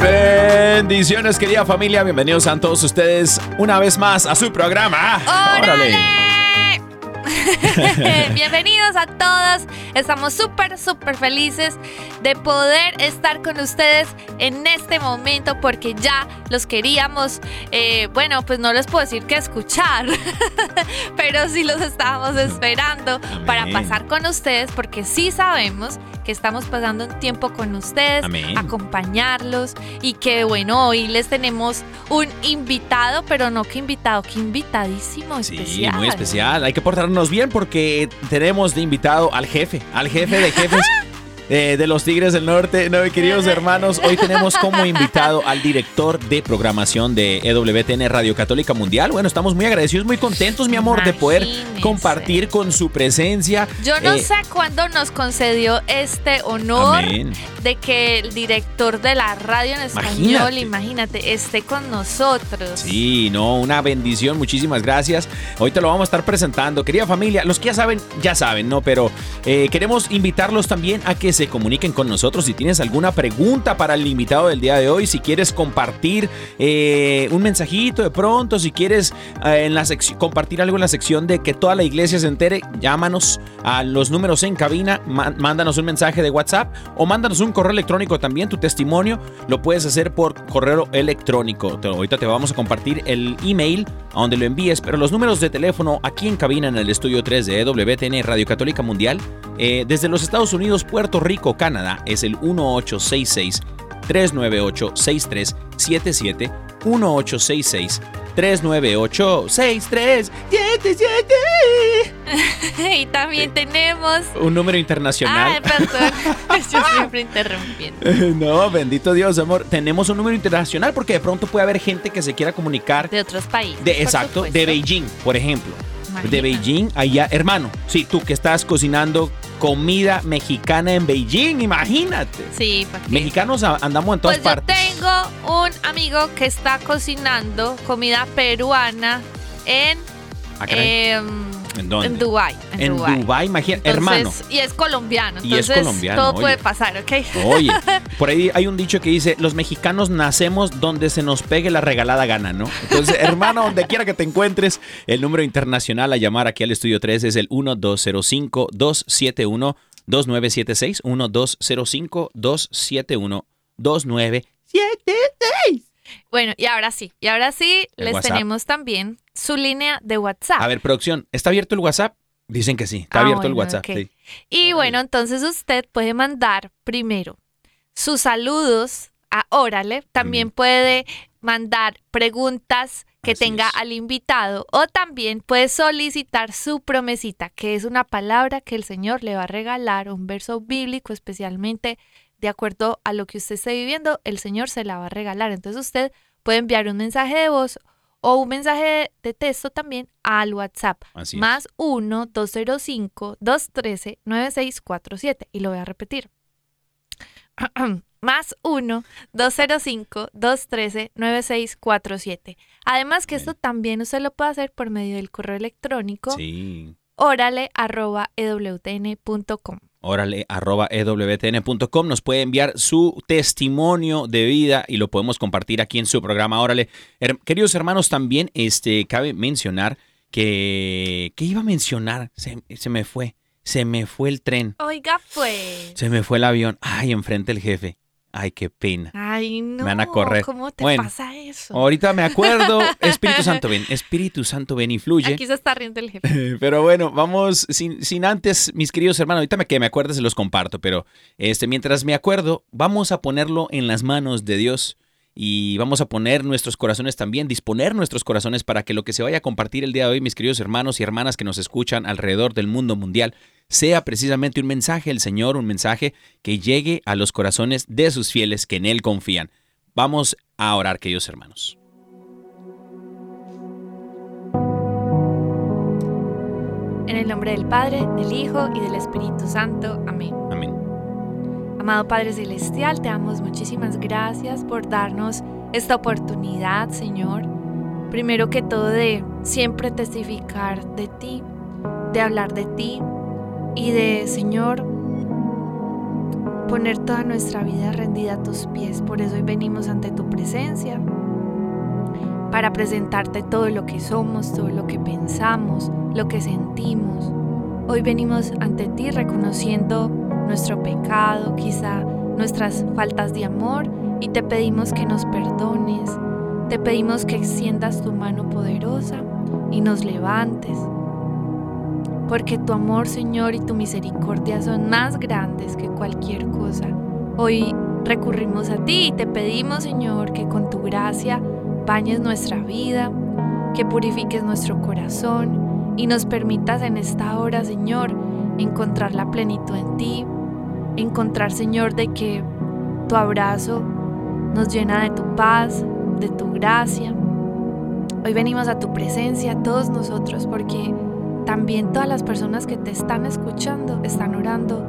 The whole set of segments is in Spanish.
Bendiciones, querida familia. Bienvenidos a todos ustedes una vez más a su programa. ¡Órale! Bienvenidos a todos. Estamos súper, súper felices de poder estar con ustedes en este momento porque ya los queríamos. eh, bueno, pues no les puedo decir que escuchar, pero sí los estábamos esperando para pasar con ustedes porque sí sabemos que estamos pasando un tiempo con ustedes, Amén. acompañarlos y que bueno, hoy les tenemos un invitado, pero no que invitado, que invitadísimo Sí, especial. muy especial. Hay que bien porque tenemos de invitado al jefe, al jefe de jefes. eh, de los Tigres del Norte, no, queridos hermanos, hoy tenemos como invitado al director de programación de EWTN Radio Católica Mundial. Bueno, estamos muy agradecidos, muy contentos, mi amor, de poder compartir con su presencia. Yo no Eh, sé cuándo nos concedió este honor Amén. de que el director de la radio en español, Imagínate. imagínate, esté con nosotros. Sí, no, una bendición, muchísimas gracias. Hoy te lo vamos a estar presentando. Querida familia, los que ya saben, ya saben, ¿no? Pero eh, queremos invitarlos también a que se comuniquen con nosotros. Si tienes alguna pregunta para el invitado del día de hoy, si quieres compartir eh, un mensajito de pronto, si quieres eh, en la compartir algo en la sección de que toda la iglesia se entere, llámanos a los números en cabina, má- mándanos un mensaje de WhatsApp o mándanos un correo electrónico también, tu testimonio lo puedes hacer por correo electrónico. Te- ahorita te vamos a compartir el email a donde lo envíes, pero los números de teléfono aquí en cabina en el estudio 3 de E WTN Radio Católica Mundial, eh, desde los Estados Unidos, Puerto Rico, Canadá, es el 1866 398 6377 1866 398 6377 y también tenemos... Un número internacional. Ay, perdón. Yo siempre interrumpiendo. No, bendito Dios, amor. Tenemos un número internacional porque de pronto puede haber gente que se quiera comunicar. De otros países. De, exacto, de. Beijing, por ejemplo. De. Beijing, allá, hermano. Sí, tú que estás cocinando comida mexicana en Beijing, imagínate. Sí, ¿para qué? Mexicanos andamos en todas Pues yo partes. tengo un amigo que está cocinando comida peruana en... Ah. ¿En dónde? En Dubái. En, En Dubái. Dubái, imagínate, Entonces, hermano. Y es colombiano. Y es Entonces, colombiano, todo oye. puede pasar, ¿ok? Oye, por ahí hay un dicho que dice, los mexicanos nacemos donde se nos pegue la regalada gana, ¿no? Entonces, hermano, donde quiera que te encuentres, el número internacional a llamar aquí al estudio 3 es el 1205-271-2976, 1205-271-2976. Bueno, y ahora sí. Y ahora sí, El les WhatsApp. tenemos también su línea de WhatsApp. A ver, producción, ¿está abierto el WhatsApp? Dicen que sí, está Ah, abierto el WhatsApp. sí. Y bueno, entonces usted puede mandar primero sus saludos a Órale. También puede mandar preguntas que Así tenga es. al invitado o también puede solicitar su promesita, que es una palabra que el Señor le va a regalar, un verso bíblico especialmente de acuerdo a lo que usted esté viviendo, el Señor se la va a regalar. Entonces usted puede enviar un mensaje de voz o un mensaje de texto también al WhatsApp. Así más 1-205-213-9647. Y lo voy a repetir. más 1-205-213-9647. Además que esto también usted lo puede hacer por medio del correo electrónico Sí. Órale, arroba ewtn.com. Nos puede enviar su testimonio de vida y lo podemos compartir aquí en su programa. Órale, Her- queridos hermanos, también este, cabe mencionar que. ¿Qué iba a mencionar? Se, se me fue. Se me fue el tren. Oiga, pues. Se me fue el avión. Ay, enfrente el jefe. Ay, qué pena. Ay, no. van a correr. ¿Cómo te Bueno, pasa eso? Ahorita me acuerdo. Espíritu Santo, ven. Espíritu Santo, ven y fluye. Aquí se está riendo el jefe. Pero bueno, vamos sin, sin antes, mis queridos hermanos, ahorita me, que me acuerdes se los comparto, pero este, mientras me acuerdo, vamos a ponerlo en las manos de Dios y vamos a poner nuestros corazones también, disponer nuestros corazones para que lo que se vaya a compartir el día de hoy, mis queridos hermanos y hermanas que nos escuchan alrededor del mundo mundial, sea precisamente un mensaje del Señor, un mensaje que llegue a los corazones de sus fieles que en Él confían. Vamos a orar, queridos hermanos. En el nombre del Padre, del Hijo y del Espíritu Santo. Amén. Amén. Amado Padre Celestial, te damos muchísimas gracias por darnos esta oportunidad, Señor. Primero que todo de siempre testificar de ti, de hablar de ti y de, Señor, poner toda nuestra vida rendida a tus pies. Por eso hoy venimos ante tu presencia para presentarte todo lo que somos, todo lo que pensamos, lo que sentimos. Hoy venimos ante ti reconociendo nuestro pecado, quizá nuestras faltas de amor y te pedimos que nos perdones. Te pedimos que extiendas tu mano poderosa y nos levantes. Porque tu amor, Señor, y tu misericordia son más grandes que cualquier cosa. Hoy recurrimos a ti y te pedimos, Señor, que con tu gracia bañes nuestra vida, que purifiques nuestro corazón y nos permitas en esta hora, Señor, encontrar la plenitud en ti, encontrar, Señor, de que tu abrazo nos llena de tu paz, de tu gracia. Hoy venimos a tu presencia, todos nosotros, porque también todas las personas que te están escuchando están orando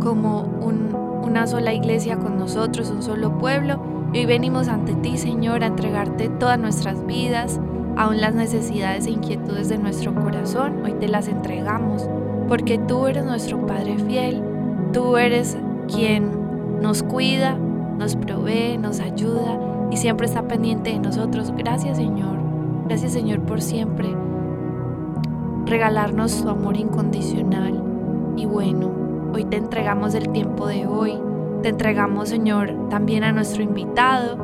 como un- una sola iglesia con nosotros, un solo pueblo. Y hoy venimos ante ti, Señor, a entregarte todas nuestras vidas, aún las necesidades e inquietudes de nuestro corazón. Hoy te las entregamos, porque tú eres nuestro Padre fiel, tú eres quien nos cuida, nos provee, nos ayuda y siempre está pendiente de nosotros. Gracias, Señor. Gracias, Señor, por siempre regalarnos tu amor incondicional. Y bueno, hoy te entregamos el tiempo de hoy. Te entregamos, Señor, también a nuestro invitado,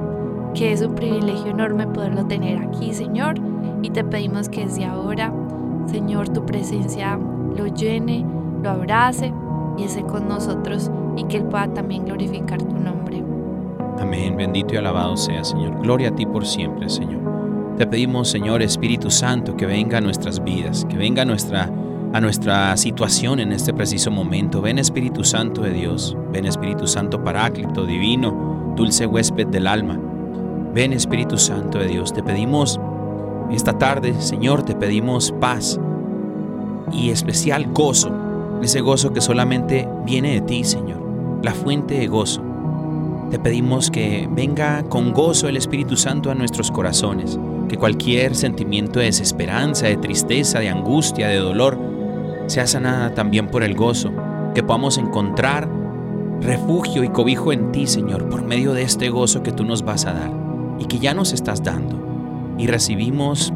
que es un privilegio enorme poderlo tener aquí, Señor. Y te pedimos que desde ahora, Señor, tu presencia lo llene, lo abrace esté con nosotros y que Él pueda también glorificar tu nombre. Amén, bendito y alabado sea, Señor. Gloria a ti por siempre, Señor. Te pedimos, Señor Espíritu Santo, que venga a nuestras vidas, que venga a nuestra, a nuestra situación en este preciso momento. Ven Espíritu Santo de Dios, ven Espíritu Santo Paráclito, Divino, dulce huésped del alma. Ven Espíritu Santo de Dios, te pedimos esta tarde, Señor, te pedimos paz y especial gozo, ese gozo que solamente viene de ti, Señor, la fuente de gozo. Te pedimos que venga con gozo el Espíritu Santo a nuestros corazones, que cualquier sentimiento de desesperanza, de tristeza, de angustia, de dolor, sea sanada también por el gozo, que podamos encontrar refugio y cobijo en ti, Señor, por medio de este gozo que tú nos vas a dar y que ya nos estás dando. Y recibimos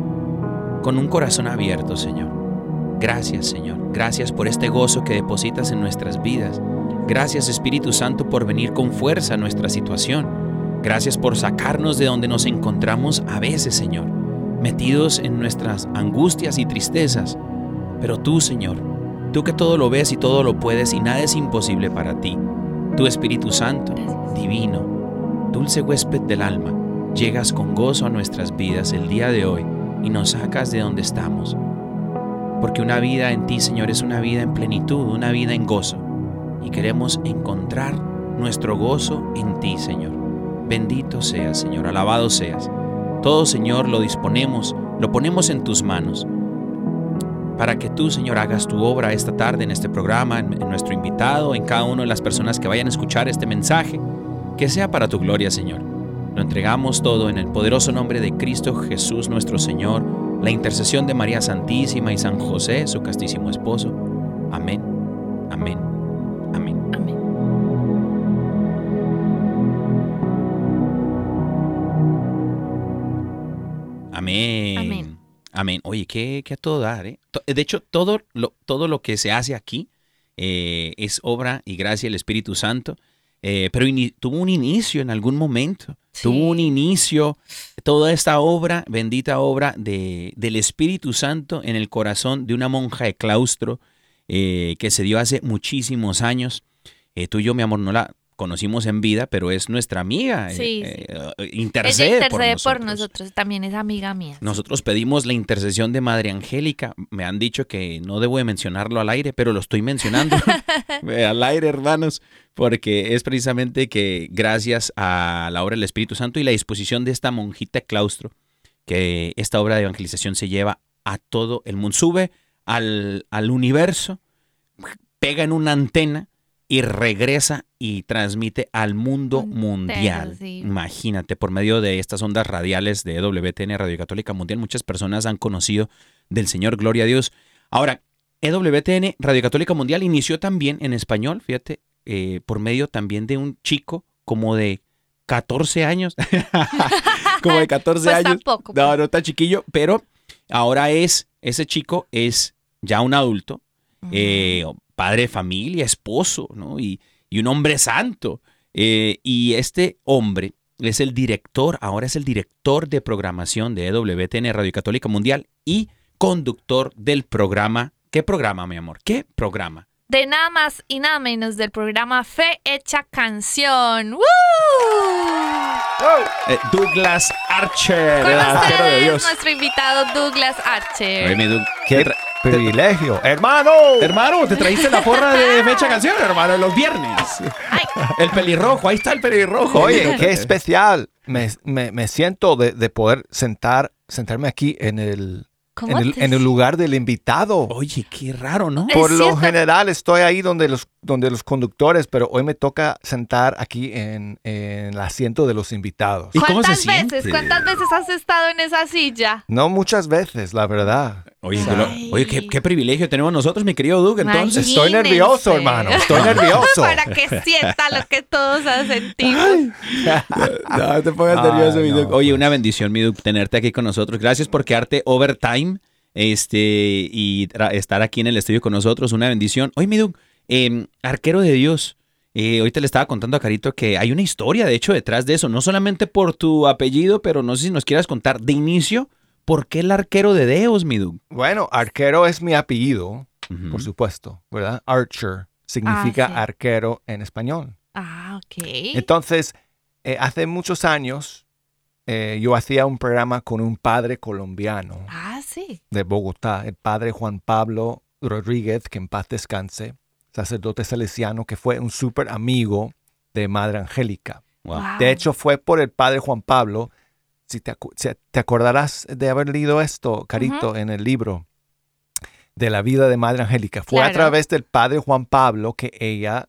con un corazón abierto, Señor. Gracias, Señor. Gracias por este gozo que depositas en nuestras vidas. Gracias Espíritu Santo por venir con fuerza a nuestra situación. Gracias por sacarnos de donde nos encontramos a veces, Señor, metidos en nuestras angustias y tristezas. Pero tú, Señor, tú que todo lo ves y todo lo puedes y nada es imposible para ti. Tu Espíritu Santo, divino, dulce huésped del alma, llegas con gozo a nuestras vidas el día de hoy y nos sacas de donde estamos. Porque una vida en ti, Señor, es una vida en plenitud, una vida en gozo y queremos encontrar nuestro gozo en ti, Señor. Bendito seas, Señor, alabado seas. Todo, Señor, lo disponemos, lo ponemos en tus manos, para que tú, Señor, hagas tu obra esta tarde en este programa, en, en nuestro invitado, en cada una de las personas que vayan a escuchar este mensaje, que sea para tu gloria, Señor. Lo entregamos todo en el poderoso nombre de Cristo Jesús nuestro Señor. La intercesión de María Santísima y San José, su castísimo esposo. Amén, amén, amén. Amén. Amén. Amén. Amén. Oye, qué, qué a todo dar, ¿eh? De hecho, todo lo, todo lo que se hace aquí eh, es obra y gracia del Espíritu Santo. eh, pero tuvo un inicio en algún momento. Sí. Tuvo un inicio, toda esta obra, bendita obra de, del Espíritu Santo en el corazón de una monja de claustro eh, que se dio hace muchísimos años. Eh, tú y yo, mi amor, no la conocimos en vida, pero es nuestra amiga. eh, Sí, eh, Ella intercede, intercede por, por nosotros. También es amiga mía. Nosotros pedimos la intercesión de Madre Angélica. Me han dicho que no debo de mencionarlo al aire, pero lo estoy mencionando al aire, hermanos, porque es precisamente que gracias a la obra del Espíritu Santo y la disposición de esta monjita claustro, que esta obra de evangelización se lleva a todo el mundo. Sube al, al universo, pega en una antena y regresa y transmite al mundo Entero, mundial. sí. Imagínate, por medio de estas ondas radiales de WTN Radio Católica Mundial, muchas personas han conocido del Señor, gloria a Dios. Ahora, EWTN Radio Católica Mundial inició también en español, fíjate, eh, por medio también de un chico como de 14 años. como de 14 Pues años. tampoco, No, pues. no está chiquillo, pero ahora es, ese chico es ya un adulto, eh, padre de familia, esposo, ¿no? Y, y un hombre santo. Eh, y este hombre es el director, ahora es el director de programación de EWTN Radio Católica Mundial y conductor del programa. ¿Qué programa, mi amor? ¿Qué programa? De nada más y nada menos del programa Fe Hecha Canción. ¡Woo! Eh, Douglas Archer, el arquero de Dios. nuestro invitado Douglas Archer. Oye, mi Doug, ¡Qué tra- privilegio! ¡Hermano! Hermano, te trajiste la porra de fecha canción, hermano, los viernes. Ay. El pelirrojo, ahí está el pelirrojo. Oye, qué especial. Me, me- me siento de, de poder sentar, sentarme aquí en el, ¿Cómo en el, en el lugar del invitado. Oye, qué raro, ¿no? Es Por lo cierto. general estoy ahí donde los, donde los conductores, pero hoy me toca sentar aquí en, en el asiento de los invitados. ¿Y cómo se ¿Cuántas veces? siente? ¿Cuántas veces has estado en esa silla? No muchas veces, la verdad. Oye, oye, qué, qué privilegio tenemos nosotros, mi querido Doug. Entonces, Estoy nervioso, hermano. Estoy nervioso. Para que sienta lo que todos sentimos. no te pongas Ay, nervioso, mi no, Doug. Oye, pues. una bendición, mi Doug, tenerte aquí con nosotros. Gracias por quedarte overtime este, y estar aquí en el estudio con nosotros. Una bendición. Oye, mi Doug, eh, arquero de Dios. Eh, ahorita le estaba contando a Carito que hay una historia, de hecho, detrás de eso. No solamente por tu apellido, pero no sé si nos quieras contar de inicio, ¿por qué el arquero de Dios, mi Doug? Bueno, arquero es mi apellido, por supuesto, ¿verdad? Archer significa sí. arquero en español. Ah, ok. Entonces, eh, hace muchos años eh, yo hacía un programa con un padre colombiano Ah, sí. de Bogotá, el padre Juan Pablo Rodríguez, que en paz descanse, sacerdote salesiano que fue un súper amigo de Madre Angélica. Wow. De hecho, fue por el padre Juan Pablo, si te, acu- si te acordarás de haber leído esto, Carito, en el libro de la vida de Madre Angélica. Fue a través del padre Juan Pablo que ella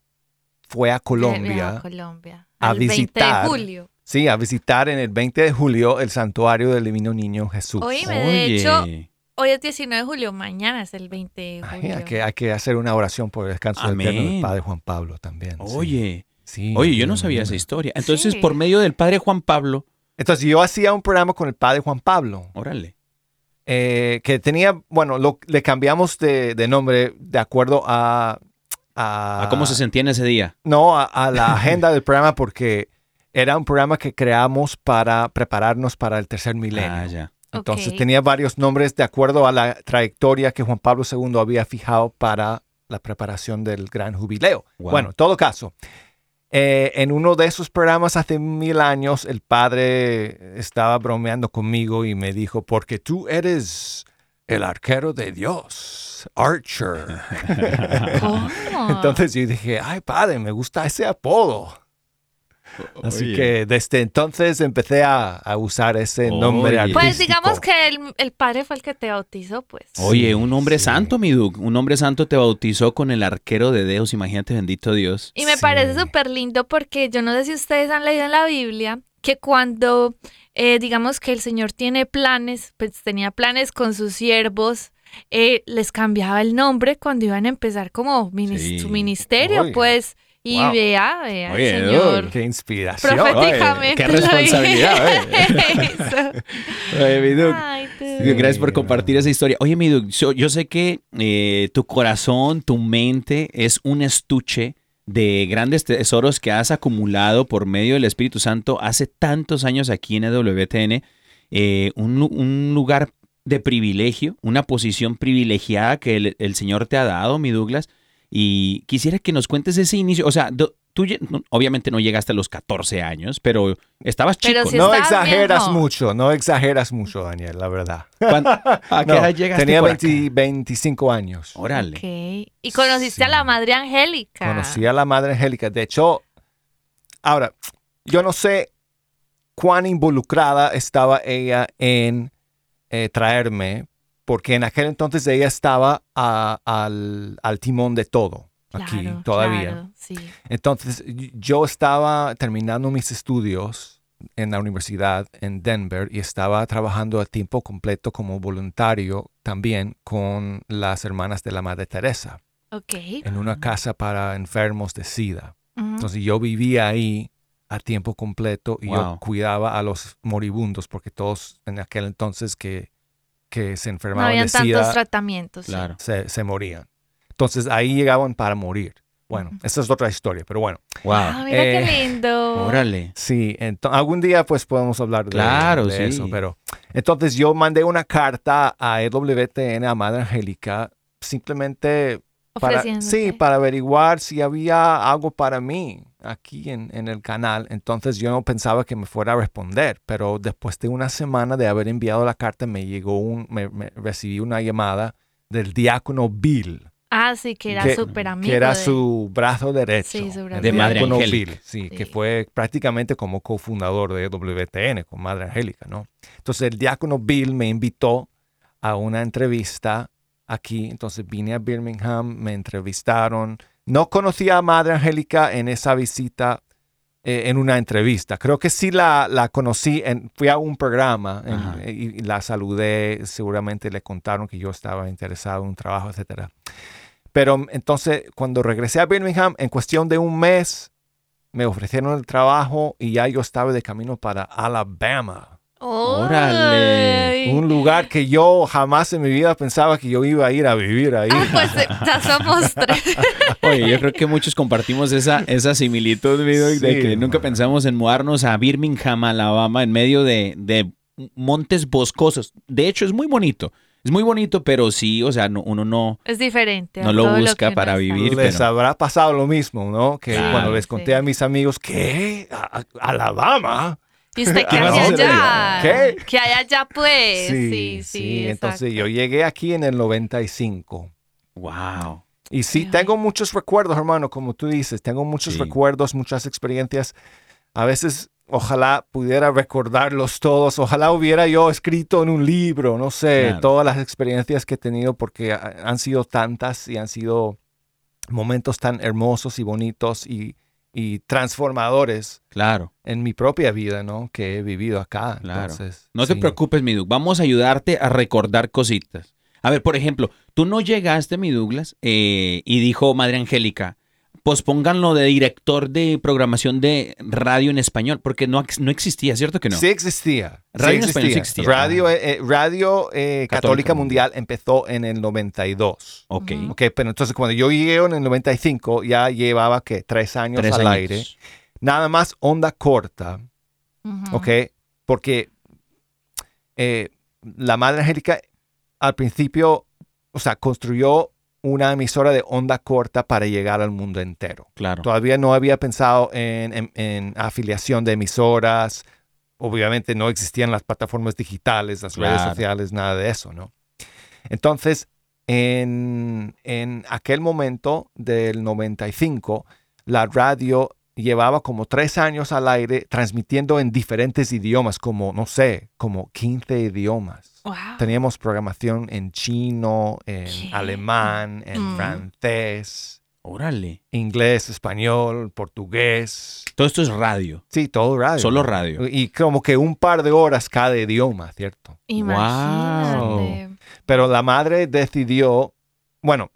fue a Colombia. a Colombia. a el 20 visitar. de julio. Sí, a visitar en el 20 de julio el santuario del Divino Niño Jesús. Oíme, de hecho, hoy es 19 de julio, mañana es el 20 de Ay, julio. hay, que, hay que hacer una oración por el descanso Amén. eterno del Padre Juan Pablo también. Oye, Sí, oye, yo no sabía esa historia. Entonces, Sí. por medio del padre Juan Pablo, Entonces yo hacía un programa con el Padre Juan Pablo, órale. eh, que tenía, bueno, lo- le cambiamos de, de nombre de acuerdo a... A, ¿A cómo se sentía en ese día? No, a, a la agenda del programa porque era un programa que creamos para prepararnos para el tercer milenio. Ah, ya. Entonces tenía varios nombres de acuerdo a la trayectoria que Juan Pablo II había fijado para la preparación del gran jubileo. Wow. Bueno, en todo caso, eh, en uno de esos programas hace mil años el padre estaba bromeando conmigo y me dijo, porque tú eres el arquero de Dios, Archer. ¿Cómo? Entonces yo dije, ay padre, me gusta ese apodo. Así Oye. que desde entonces empecé a, a usar ese nombre Oye. Pues artístico. digamos que el, el padre fue el que te bautizó, pues. Oye, un hombre sí. santo, mi Duke. Un hombre santo te bautizó con el arquero de Dios. Imagínate, bendito Dios. Y me Sí. parece súper lindo porque yo no sé si ustedes han leído en la Biblia que cuando, eh, digamos que el Señor tiene planes, pues tenía planes con sus siervos, eh, les cambiaba el nombre cuando iban a empezar como minis- Sí. su ministerio, Oye. pues, y Wow. vea, vea, Oye, Señor. Qué inspiración. Proféticamente. qué lo responsabilidad. Oye, mi Doug, Ay, tú. Gracias por compartir esa historia. Oye, mi yo sé que eh, tu corazón, tu mente es un estuche de grandes tesoros que has acumulado por medio del Espíritu Santo hace tantos años aquí en EWTN. eh, un lugar de privilegio, una posición privilegiada que el, el Señor te ha dado, mi Douglas. Y quisiera que nos cuentes ese inicio. O sea, do- tú obviamente no llegaste a los 14 años, pero estabas chico. Pero si ¿no? Exageras mucho, no exageras mucho, Daniel, la verdad. ¿Cuándo- ¿A qué No, edad llegaste tenía por acá? 20 25 años. Órale. Y conociste a la Madre Angélica. Conocí a la Madre Angélica. De hecho, ahora, yo no sé cuán involucrada estaba ella en eh, traerme, porque en aquel entonces ella estaba a- al, al timón de todo aquí Claro, todavía. claro, sí. Entonces, yo estaba terminando mis estudios en la universidad en Denver y estaba trabajando a tiempo completo como voluntario también con las hermanas de la Madre Teresa Ok. en una casa para enfermos de SIDA. Ujú. Entonces yo vivía ahí a tiempo completo y yo cuidaba a los moribundos porque todos en aquel entonces que, que se No enfermaban habían de tantos SIDA tratamientos. sí. Claro. se, se morían. Entonces ahí llegaban para morir. Bueno, esa es otra historia, pero bueno. Ah, Wow. mira Eh, qué lindo. Órale. Sí, algún día pues podemos hablar de, Claro, de sí. eso, pero entonces yo mandé una carta a EWTN, a Madre Angélica, simplemente para, sí, para averiguar si había algo para mí aquí en, en el canal. Entonces yo no pensaba que me fuera a responder, pero después de una semana de haber enviado la carta me llegó un, me, me- recibí una llamada del diácono Bill, Ah, sí, que era súper amigo. que era de- su brazo derecho. Sí, su brazo De Madre diácono Angélica. Bill, sí, Sí. que fue prácticamente como cofundador de WTN con Madre Angélica, ¿no? Entonces el diácono Bill me invitó a una entrevista aquí, entonces vine a Birmingham, me entrevistaron. No conocía a Madre Angélica en esa visita, eh, en una entrevista. Creo que sí la, la conocí, en, fui a un programa en- Ajá. y, y la saludé, seguramente le contaron que yo estaba interesado en un trabajo, etcétera. Pero entonces, cuando regresé a Birmingham, en cuestión de un mes, me ofrecieron el trabajo y ya yo estaba de camino para Alabama. Órale. Ay. Un lugar que yo jamás en mi vida pensaba que yo iba a ir a vivir ahí. Ah, pues eh, ya somos tres. Oye, yo creo que muchos compartimos esa, esa similitud, de Sí, que nunca pensamos en mudarnos a Birmingham, Alabama, en medio de, de montes boscosos. De hecho, es muy bonito. Es muy bonito, pero sí, o sea, no- uno no... Es diferente. No lo busca que para está. vivir. les pero- habrá pasado lo mismo, ¿no? Que Claro. cuando les conté Sí. a mis amigos, ¿qué? ¿A- a- ¿Alabama? ¿Y usted qué ¿Qué hace vas a hacer allá? ¿Qué? ¿Qué hay allá, pues? Sí, sí, Entonces yo llegué aquí en el 95. Wow. Y sí, Ay, tengo muchos recuerdos, hermano, como tú dices, tengo muchos Sí. recuerdos, muchas experiencias. A veces, ojalá pudiera recordarlos todos, ojalá hubiera yo escrito en un libro, no sé, Claro. todas las experiencias que he tenido, porque ha- han sido tantas y han sido momentos tan hermosos y bonitos y, y transformadores Claro. en mi propia vida, ¿no? Que he vivido acá. Claro. Entonces, No te preocupes, mi Doug. Vamos a ayudarte a recordar cositas. A ver, por ejemplo, tú no llegaste, mi Douglas, eh, y dijo Madre Angélica, pospónganlo de director de programación de radio en español, porque no, no existía, ¿cierto que no? Sí existía. Radio sí en español sí existía. Radio, eh, eh, Radio eh, Católica Católica Mundial empezó en el 92. Ok. Ok, pero entonces cuando yo llegué en el 95 ya llevaba que tres años Tres al años. aire. Nada más onda corta, Ujú. ok, porque eh, la Madre Angélica al principio, o sea, construyó una emisora de onda corta para llegar al mundo entero. Claro. Todavía no había pensado en, en- en afiliación de emisoras. Obviamente no existían las plataformas digitales, las redes sociales, nada de eso, ¿no? Entonces, en, en aquel momento del 95, la radio llevaba como tres años al aire transmitiendo en diferentes idiomas, como, no sé, como 15 idiomas. Wow. Teníamos programación en chino, en ¿Qué? alemán, en Mm. francés, Órale. inglés, español, portugués. Todo esto es radio. Sí, todo radio. Solo radio. Y como que un par de horas cada idioma, ¿cierto? Imagínate. Pero la madre decidió, bueno,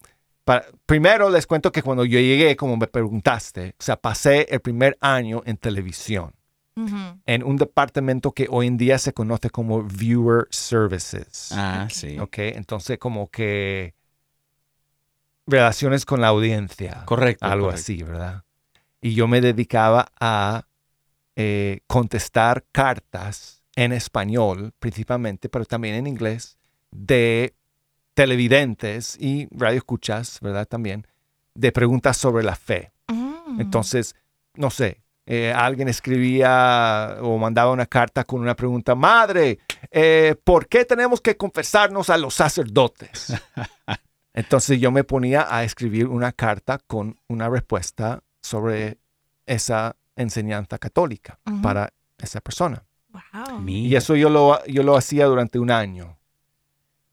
primero les cuento que cuando yo llegué, como me preguntaste, o sea, pasé el primer año en televisión, Ujú. en un departamento que hoy en día se conoce como Viewer Services. Ah, sí. ¿Ok? Entonces, como que relaciones con la audiencia. Correcto. algo correcto. así, ¿verdad? Y yo me dedicaba a eh, contestar cartas en español, principalmente, pero también en inglés, de televidentes y radioescuchas, ¿verdad? También, de preguntas sobre la fe. Mm. Entonces, no sé, eh, alguien escribía o mandaba una carta con una pregunta, madre, eh, ¿por qué tenemos que confesarnos a los sacerdotes? Entonces yo me ponía a escribir una carta con una respuesta sobre esa enseñanza católica para esa persona. Wow. Y eso yo lo, yo lo hacía durante un año.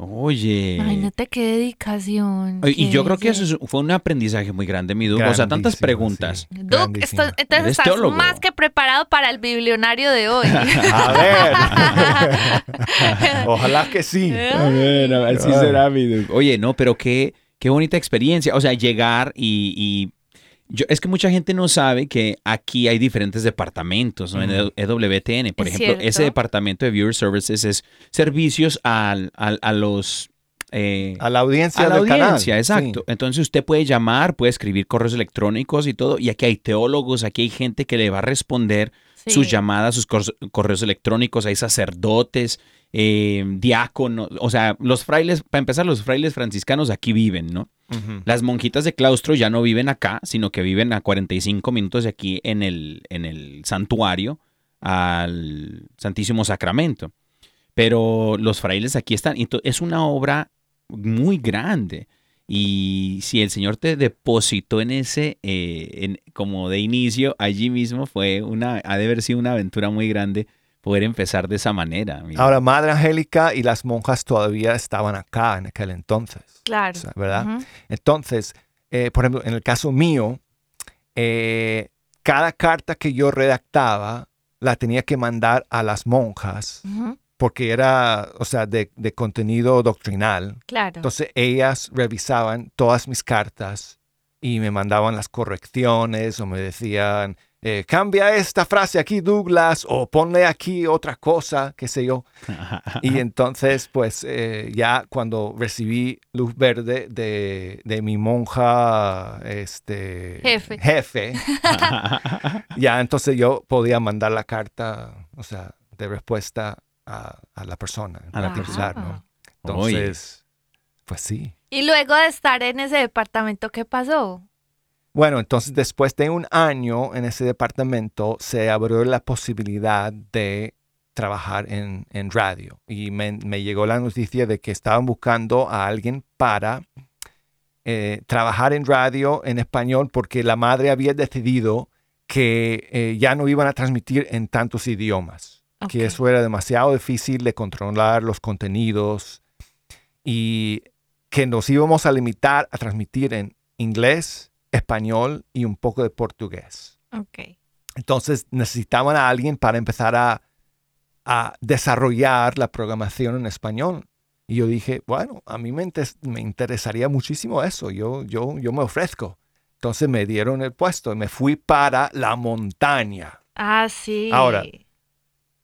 Oye. Imagínate qué dedicación. Y yo creo que eso es- fue un aprendizaje muy grande, mi Duke. O sea, tantas preguntas. sí. Duke, esto- entonces Eres estás teólogo. más que preparado para el biblionario de hoy. A ver. Ojalá que sí. A ver, a ver si será mi Duke. Oye, no, pero qué, qué bonita experiencia. O sea, llegar y. y- yo, es que mucha gente no sabe que aquí hay diferentes departamentos ¿no? en. EWTN. Por Es ejemplo, ese departamento de Viewer Services es servicios al- al- a los. eh, A la audiencia a la del canal. audiencia, exacto. Sí. Entonces usted puede llamar, puede escribir correos electrónicos y todo. Y aquí hay teólogos, aquí hay gente que le va a responder Sí. sus llamadas, sus cor- correos electrónicos, hay sacerdotes, eh, diáconos, o sea, los frailes, para empezar, los frailes franciscanos aquí viven, ¿no? Las monjitas de claustro ya no viven acá, sino que viven a 45 minutos de aquí en el, en el santuario al Santísimo Sacramento. Pero los frailes aquí están, es una obra muy grande. Y si el Señor te depositó en ese, eh, en- como de inicio, allí mismo fue una, ha de haber sido una aventura muy grande poder empezar de esa manera. mira. Ahora, Madre Angélica y las monjas todavía estaban acá en aquel entonces. Claro. o sea, ¿verdad? Entonces, eh, por ejemplo, en el caso mío, eh, cada carta que yo redactaba la tenía que mandar a las monjas porque era, o sea, de, de contenido doctrinal. Claro. Entonces, ellas revisaban todas mis cartas y me mandaban las correcciones o me decían, eh, cambia esta frase aquí, Douglas, o ponle aquí otra cosa, qué sé yo. Y entonces, pues eh, ya cuando recibí luz verde de, de mi monja, este... Jefe. Jefe, ya entonces yo podía mandar la carta, o sea, de respuesta a, a la persona. A la persona. ¿no? Oye. Entonces, pues sí. Y luego de estar en ese departamento, ¿qué pasó? Bueno, entonces después de un año en ese departamento se abrió la posibilidad de trabajar en, en radio. Y me, me llegó la noticia de que estaban buscando a alguien para eh, trabajar en radio en español porque la madre había decidido que eh, ya no iban a transmitir en tantos idiomas, que eso era demasiado difícil de controlar los contenidos y que nos íbamos a limitar a transmitir en inglés, español y un poco de portugués. Ok. Entonces necesitaban a alguien para empezar a, a desarrollar la programación en español. Y yo dije, bueno, a mí me, me interesaría muchísimo eso, yo, yo, yo me ofrezco. Entonces me dieron el puesto y me fui para la montaña. Ah, sí. Ahora.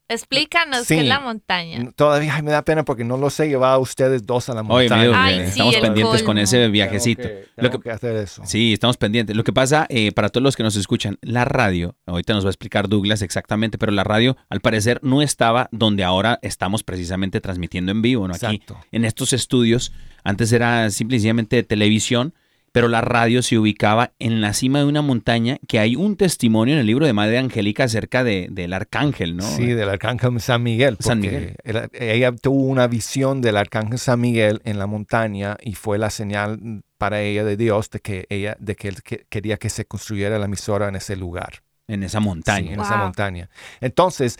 Explícanos Sí. qué es la montaña. Todavía ay, me da pena porque no lo sé llevar a ustedes dos a la Oye, montaña. Duke, Ay, eh, sí, estamos pendientes con ese viajecito. Tengo que, Lo que- que hacer eso. Sí, estamos pendientes. Lo que pasa, eh, para todos los que nos escuchan, la radio, ahorita nos va a explicar Douglas exactamente, pero la radio al parecer no estaba donde ahora estamos precisamente transmitiendo en vivo, ¿no? Aquí Exacto. en estos estudios, antes era simplemente televisión, pero la radio se ubicaba en la cima de una montaña que hay un testimonio en el libro de Madre Angélica acerca de, del arcángel, ¿no? Sí, del arcángel San Miguel. San porque Miguel. el- ella tuvo una visión del arcángel San Miguel en la montaña y fue la señal para ella de Dios de que ella de que él que- quería que se construyera la emisora en ese lugar, En esa sí, montaña. en esa montaña. Entonces,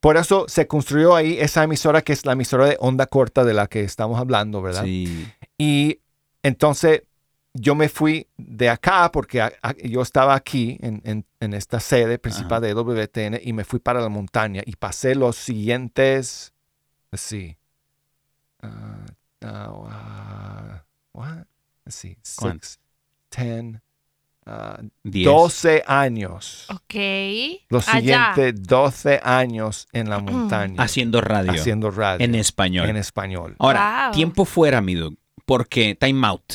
por eso se construyó ahí esa emisora que es la emisora de onda corta de la que estamos hablando, ¿verdad? Sí. Y entonces yo me fui de acá porque a- a- yo estaba aquí en, en- en esta sede principal de WTN y me fui para la montaña y pasé los siguientes, let's see, uh, uh, uh, what? Let's see, ¿Cuánto? six, ten, uh, Diez. 12 años. Ok. Los Allá. siguientes 12 años en la montaña Haciendo radio. haciendo radio en español. en español. Ahora, Wow. tiempo fuera, mi Doug, porque time out.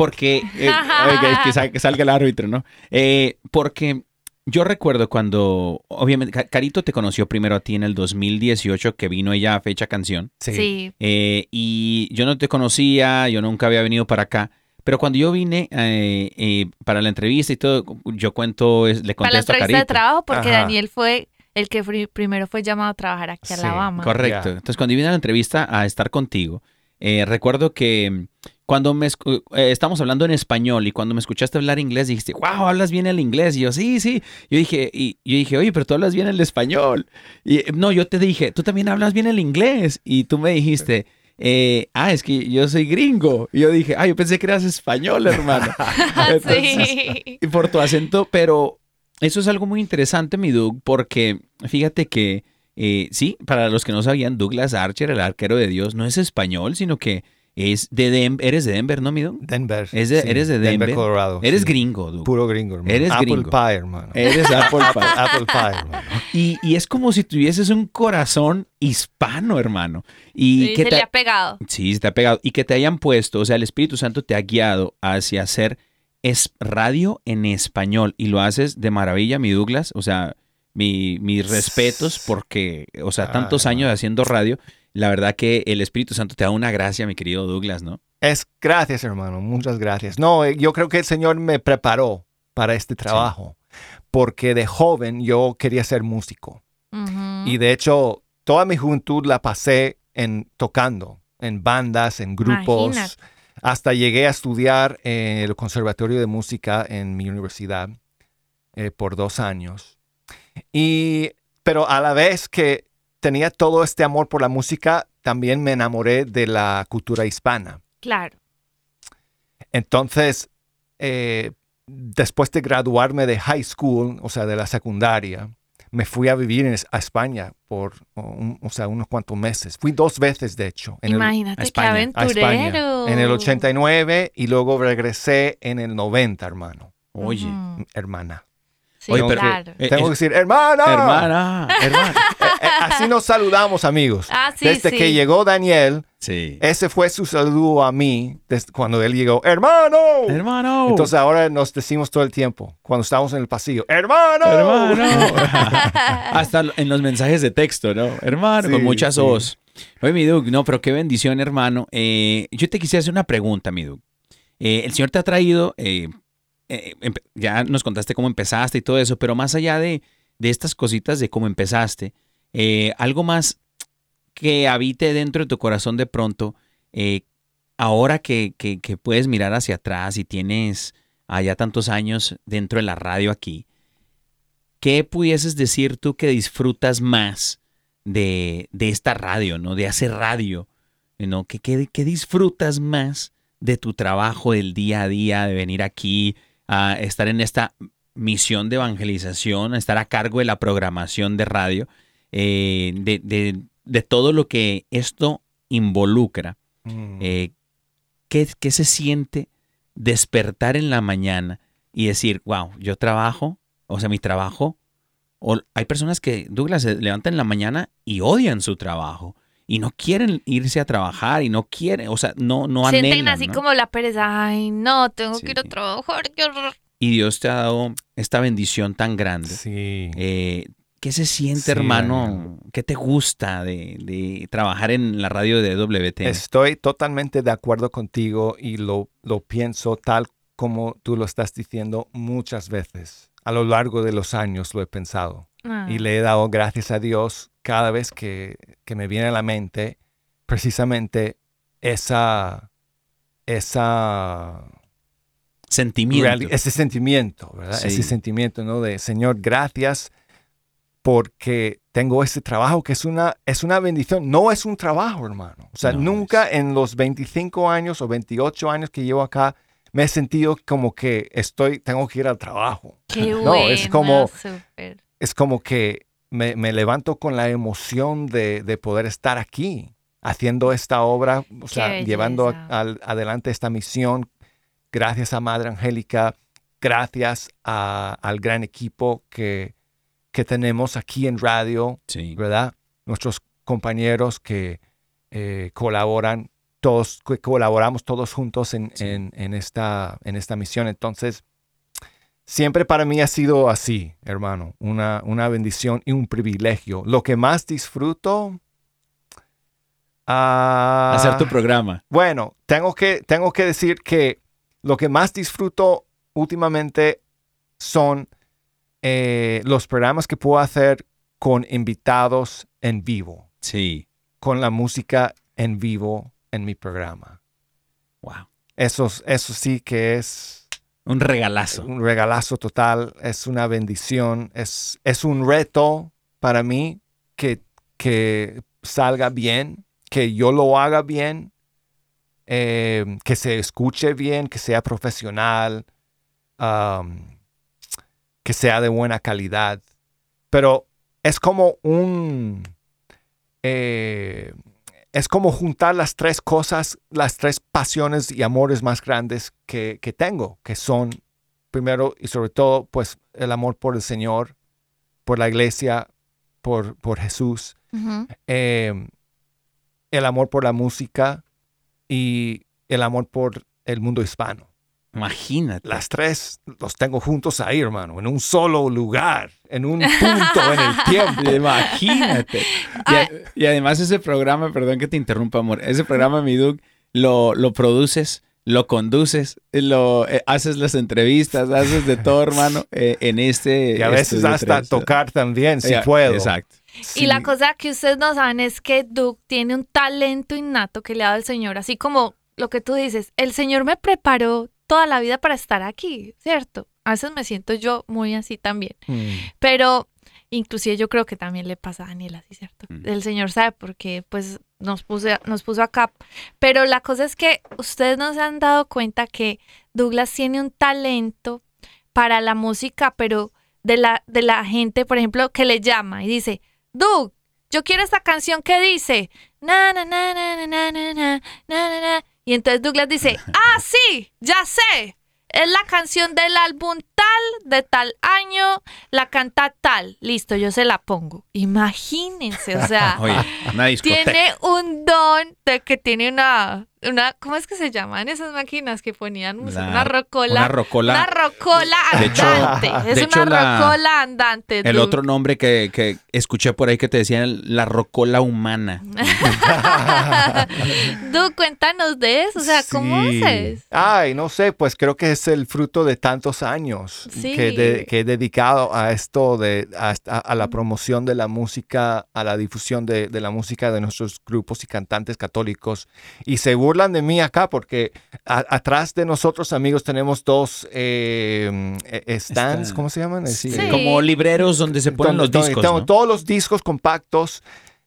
Porque eh, oiga, que, sal- que salga el árbitro, ¿no? Eh, porque yo recuerdo cuando, obviamente, Ca- Carito te conoció primero a ti en el 2018, que vino ella a Fecha Canción. Sí. eh, y yo no te conocía, yo nunca había venido para acá. Pero cuando yo vine eh, eh, para la entrevista y todo, yo cuento, es- le Para la contesto a entrevista de trabajo, porque Ajá. Daniel fue el que primero fue llamado a trabajar aquí a Sí, Alabama. Correcto. Entonces, cuando vine a la entrevista a estar contigo, eh, recuerdo que cuando me eh, estamos hablando en español y cuando me escuchaste hablar inglés dijiste, wow, hablas bien el inglés. Y yo, sí, sí. Yo dije, y yo dije, oye, pero tú hablas bien el español. Y eh, no, yo te dije, tú también hablas bien el inglés. Y tú me dijiste, eh, ah, es que yo soy gringo. Y yo dije, ah, yo pensé que eras español, hermano. Entonces, sí. y por tu acento, pero eso es algo muy interesante, mi Doug, porque fíjate que, eh, sí, para los que no sabían, Douglas Archer, el arquero de Dios, no es español, sino que es de Denver, eres de Denver, ¿no, mi Doug? Denver. Es de- eres de Denver. Colorado. Eres sí. gringo. Puro gringo, hermano. Eres Apple gringo. pie, hermano. Eres Apple Pie. Apple pie, hermano. Y, y es como si tuvieses un corazón hispano, hermano. Y Sí, que se te- le ha pegado. Sí, se te ha pegado. Y que te hayan puesto, o sea, el Espíritu Santo te ha guiado hacia hacer es radio en español. Y lo haces de maravilla, mi Douglas. O sea, mi- mis respetos porque, o sea, tantos Ah, años haciendo radio. La verdad que el Espíritu Santo te da una gracia, mi querido Douglas, ¿no? Es gracias, hermano. Muchas gracias. No, eh, yo creo que el Señor me preparó para este trabajo. Porque de joven yo quería ser músico. Y de hecho, toda mi juventud la pasé en tocando, en bandas, en grupos. Imagínate. Hasta llegué a estudiar en el Conservatorio de Música en mi universidad eh, por dos años. Y, pero a la vez que tenía todo este amor por la música, también me enamoré de la cultura hispana. Claro. Entonces, eh, después de graduarme de high school, o sea, de la secundaria, me fui a vivir en, a España por un- o sea, unos cuantos meses. Fui dos veces, de hecho. En el- Imagínate a qué España, aventurero. España. En el 89 y luego regresé en el 90, hermano. Oye. Hermana. Sí, Oye, pero- claro. Eh, Tengo que decir, hermana. Hermana, hermana. Eh, eh, así nos saludamos, amigos. Ah, sí, Desde sí. que llegó Daniel, Sí. ese fue su saludo a mí desde cuando él llegó. ¡Hermano! Hermano. Entonces ahora nos decimos todo el tiempo, cuando estamos en el pasillo, ¡hermano! Hermano. Hasta en los mensajes de texto, ¿no? Hermano, Sí, con muchas sí. os. Oye, mi Doug, no, pero qué bendición, hermano. Eh, yo te quisiera hacer una pregunta, mi Doug. Eh, el Señor te ha traído, eh, ya nos contaste cómo empezaste y todo eso, pero más allá de, de estas cositas de cómo empezaste, eh, algo más que habite dentro de tu corazón de pronto, eh, ahora que, que- puedes mirar hacia atrás y tienes allá tantos años dentro de la radio aquí, ¿qué pudieses decir tú que disfrutas más de, de esta radio, ¿no? De hacer radio, ¿no? ¿Qué, qué, qué disfrutas más de tu trabajo del día a día, de venir aquí a estar en esta misión de evangelización, a estar a cargo de la programación de radio, eh, de, de- de todo lo que esto involucra? Mm. Eh, ¿qué, qué se siente despertar en la mañana y decir, wow, yo trabajo, o sea, mi trabajo, o hay personas que, Douglas, se levantan en la mañana y odian su trabajo y no quieren irse a trabajar y no quieren, o sea, no, no Sienten anhelan, así ¿no? como la pereza. Ay, no, tengo que ir a Sí. trabajar. qué horror". Y Dios te ha dado esta bendición tan grande. Sí. Eh, ¿Qué se siente, Sí, hermano? ¿Qué te gusta de, de trabajar en la radio de WTN? Estoy totalmente de acuerdo contigo y lo, lo pienso tal como tú lo estás diciendo muchas veces. A lo largo de los años lo he pensado. Ah. Y le he dado gracias a Dios cada vez que, que me viene a la mente precisamente esa, esa Sentimiento. ese sentimiento, ¿verdad? Sí. Ese sentimiento, ¿no? De Señor, gracias porque tengo este trabajo que es una, es una bendición. No es un trabajo, hermano. O sea, No, nunca en los 25 años o 28 años que llevo acá me he sentido como que estoy, tengo que ir al trabajo. Qué No, es como-. Es como que me, me levanto con la emoción de, de poder estar aquí, haciendo esta obra, o sea, llevando a- adelante esta misión, gracias a Madre Angélica, gracias a- al gran equipo que, que tenemos aquí en radio, Sí. ¿verdad? Nuestros compañeros que eh, colaboran, todos, que colaboramos todos juntos en, Sí. en- en esta, en esta misión. Entonces, siempre para mí ha sido así, hermano, una, una bendición y un privilegio. Lo que más disfruto... ah, Hacer tu programa. bueno, tengo que, tengo que decir que lo que más disfruto últimamente son eh, los programas que puedo hacer con invitados en vivo, Sí. con la música en vivo en mi programa. Wow. Eso, eso sí que es Un regalazo. un regalazo total, es una bendición, es, es un reto para mí que, que salga bien, que yo lo haga bien, eh, que se escuche bien, que sea profesional, que sea de buena calidad. Pero es como un... eh, es como juntar las tres cosas, las tres pasiones y amores más grandes que, que tengo, que son, primero y sobre todo, pues el amor por el Señor, por la iglesia, por, por Jesús, eh, el amor por la música y el amor por el mundo hispano. Imagínate. Las tres los tengo juntos ahí, hermano, en un solo lugar, en un punto en el tiempo. Imagínate. Y, a- y además ese programa, perdón que te interrumpa, amor, ese programa, mi Doug, lo, lo produces, lo conduces, lo, eh, haces las entrevistas, haces de todo, hermano, eh, en este... Y a veces hasta tres. tocar también, si puedo. Exacto. Y la cosa que ustedes no saben es que Duke tiene un talento innato que le ha dado el Señor, así como lo que tú dices, el Señor me preparó toda la vida para estar aquí, ¿cierto? A veces me siento yo muy así también, Mm. pero inclusive yo creo que también le pasa a Daniel así, ¿cierto? Mm. El Señor sabe porque pues nos, puse, nos puso acá, pero la cosa es que ustedes no se han dado cuenta que Douglas tiene un talento para la música, pero de la, de la gente, por ejemplo, que le llama y dice, Doug, yo quiero esta canción que dice, na, na, na, na, na, na, na, na, na, na, na". Y entonces Douglas dice, ah, sí, ya sé. Es la canción del álbum tal, de tal año, la canta tal. Listo, yo se la pongo. Imagínense, o sea, Oye, tiene un don de que tiene una, una, ¿cómo es que se llaman esas máquinas que ponían música? La- una rocola. una rocola. Una rocola De hecho- andante. es de hecho, una la- rocola andante. El dude. otro nombre que, que escuché por ahí que te decían la rocola humana. Du, cuéntanos de eso, o sea, ¿cómo Sí. haces? Ay, no sé, pues creo que es el fruto de tantos años Sí. que, de- que he dedicado a esto, de, a, a- a la promoción de la música, a la difusión de, de la música de nuestros grupos y cantantes católicos. Y se burlan de mí acá porque a- atrás de nosotros, amigos, tenemos dos eh, eh, stands, Está- ¿cómo se llaman? Sí, Este, Sí. Como libreros donde se ponen los discos. tengo ¿no? todos los discos compactos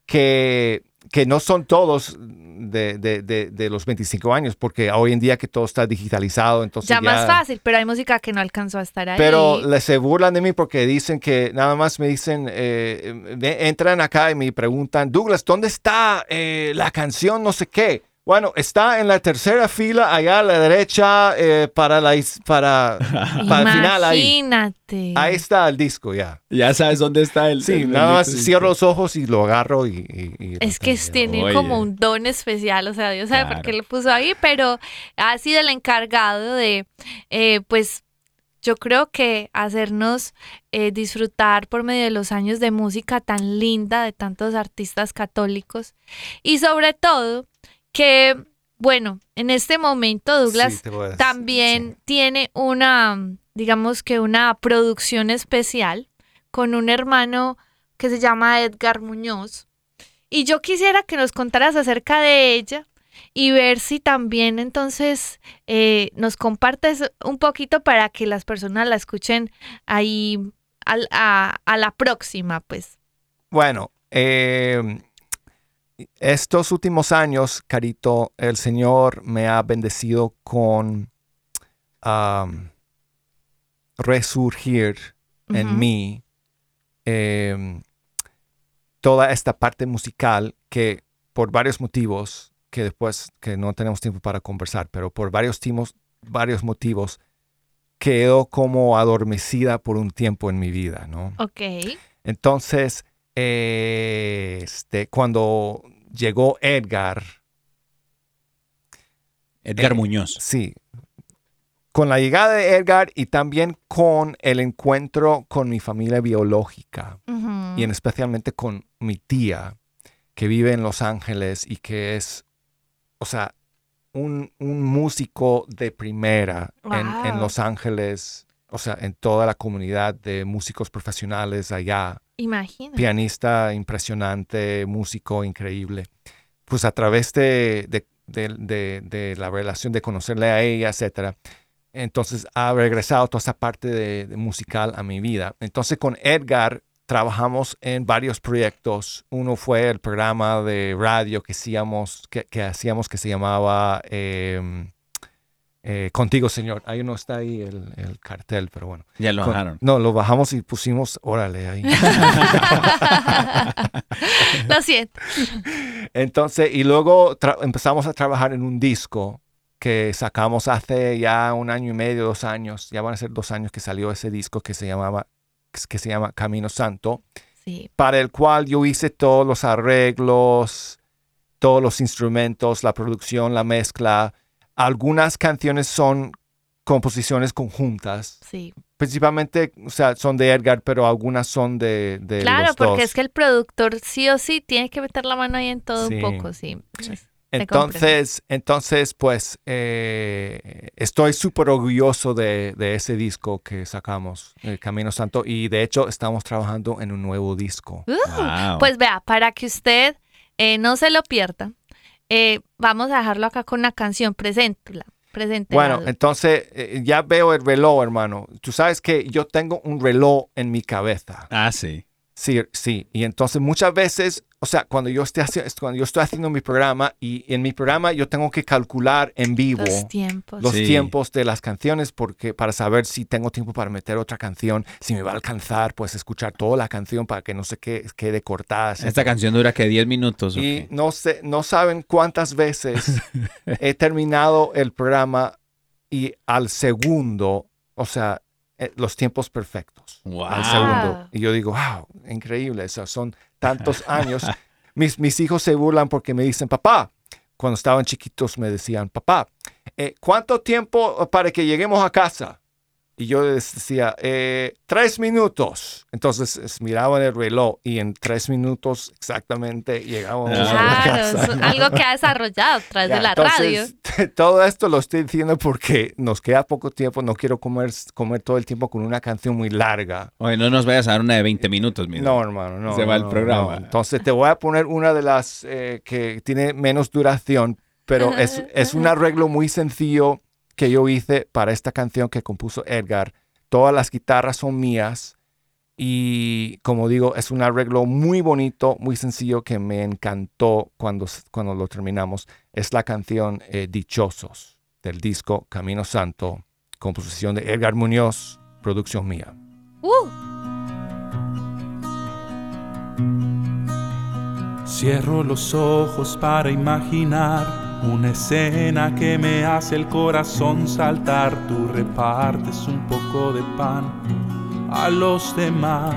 que, que no son todos de, de- de- de los 25 años, porque hoy en día que todo está digitalizado, entonces Ya ya... más fácil, pero hay música que no alcanzó a estar ahí. Pero le- se burlan de mí porque dicen que nada más me dicen, eh, ve- entran acá y me preguntan, Douglas, ¿dónde está eh, la canción no sé qué? Bueno, está en la tercera fila allá a la derecha eh, para, la, is- para, para el final ahí. Imagínate. Ahí está el disco ya. Ya sabes dónde está el. Sí, el nada más cierro disco. los ojos y lo agarro y... y- y- Es que tiene Oye. como un don especial, o sea, Dios sabe por qué lo puso ahí, pero ha sido el encargado de, eh, pues, yo creo que hacernos eh, disfrutar por medio de los años de música tan linda de tantos artistas católicos y sobre todo que, bueno, en este momento Douglas Sí, decir, también tiene una, digamos que una producción especial con un hermano que se llama Edgar Muñoz. Y yo quisiera que nos contaras acerca de ella y ver si también entonces eh, nos compartes un poquito para que las personas la escuchen ahí al- a, a la próxima, pues. Bueno, eh, estos últimos años, Carito, el Señor me ha bendecido con a resurgir en mí em, toda esta parte musical que por varios motivos, que después que no tenemos tiempo para conversar, pero por varios, timos- varios motivos quedó como adormecida por un tiempo en mi vida, ¿no? Ok. Entonces, este, cuando llegó Edgar, Edgar Eh, Muñoz. sí, con la llegada de Edgar y también con el encuentro con mi familia biológica y en especialmente con mi tía que vive en Los Ángeles y que es, o sea, un, un músico de primera en, en. Los Ángeles, o sea, en toda la comunidad de músicos profesionales allá Imagina. pianista impresionante, músico increíble. Pues a través de, de- de- la relación de conocerle a ella, etcétera. Entonces ha regresado toda esa parte de, musical a mi vida. Entonces con Edgar trabajamos en varios proyectos. Uno fue el programa de radio que hacíamos que, se llamaba eh, eh, Contigo Señor. Ahí no está ahí el, el cartel, pero bueno. Ya lo Con- bajaron. no, lo bajamos y pusimos, órale, ahí. Lo siento. Entonces, y luego empezamos a trabajar en un disco que sacamos hace ya un año y medio, dos años, ya van a ser dos años que salió ese disco que se llamaba, que se llama Camino Santo, Sí. para el cual yo hice todos los arreglos, todos los instrumentos, la producción, la mezcla. Algunas canciones son composiciones conjuntas, Sí. principalmente, o sea, son de Edgar, pero algunas son de, de Claro, los porque dos. es que el productor sí o sí tiene que meter la mano ahí en todo Sí. un poco, sí. Entonces, entonces, pues, eh, estoy súper orgulloso de, de ese disco que sacamos, El Camino Santo, y de hecho estamos trabajando en un nuevo disco. Uh, Wow. Pues vea, para que usted eh, no se lo pierda, eh, vamos a dejarlo acá con una canción. Preséntela. Preséntela. Bueno, entonces, eh, ya veo el reloj, hermano. Tú sabes que yo tengo un reloj en mi cabeza. Ah, sí. Sí, sí. Y entonces muchas veces, o sea, cuando yo, esté cuando yo estoy haciendo mi programa y en mi programa yo tengo que calcular en vivo los tiempos. los Sí. tiempos de las canciones porque para saber si tengo tiempo para meter otra canción, si me va a alcanzar, pues escuchar toda la canción para que no se quede, quede cortada. Esta canción dura que 10 minutos. ¿o Y no sé, no saben cuántas veces he terminado el programa y al segundo, o sea, eh, los tiempos perfectos. Wow. Al segundo. Y yo digo, wow, increíble. O sea, son tantos años. Mis, mis hijos se burlan porque me dicen, papá, cuando estaban chiquitos me decían, papá, eh, ¿cuánto tiempo para que lleguemos a casa? Y yo les decía, eh, tres minutos. Entonces es- miraban el reloj y en tres minutos exactamente llegábamos a la Claro, casa. es algo que ha desarrollado a través Ya, de la radio. Todo esto lo estoy diciendo porque nos queda poco tiempo. No quiero comer, comer todo el tiempo con una canción muy larga. Oye, no nos vayas a dar una de 20 minutos, mira. No, hermano, no. Se va el no, programa. no. Entonces te voy a poner una de las eh, que tiene menos duración, pero es, es un arreglo muy sencillo que yo hice para esta canción que compuso Edgar. Todas las guitarras son mías y como digo, es un arreglo muy bonito, muy sencillo que me encantó cuando, cuando lo terminamos. Es la canción eh, Dichosos del disco Camino Santo, composición de Edgar Muñoz, producción mía. Uh, Cierro los ojos para imaginar una escena que me hace el corazón saltar. Tú repartes un poco de pan a los demás.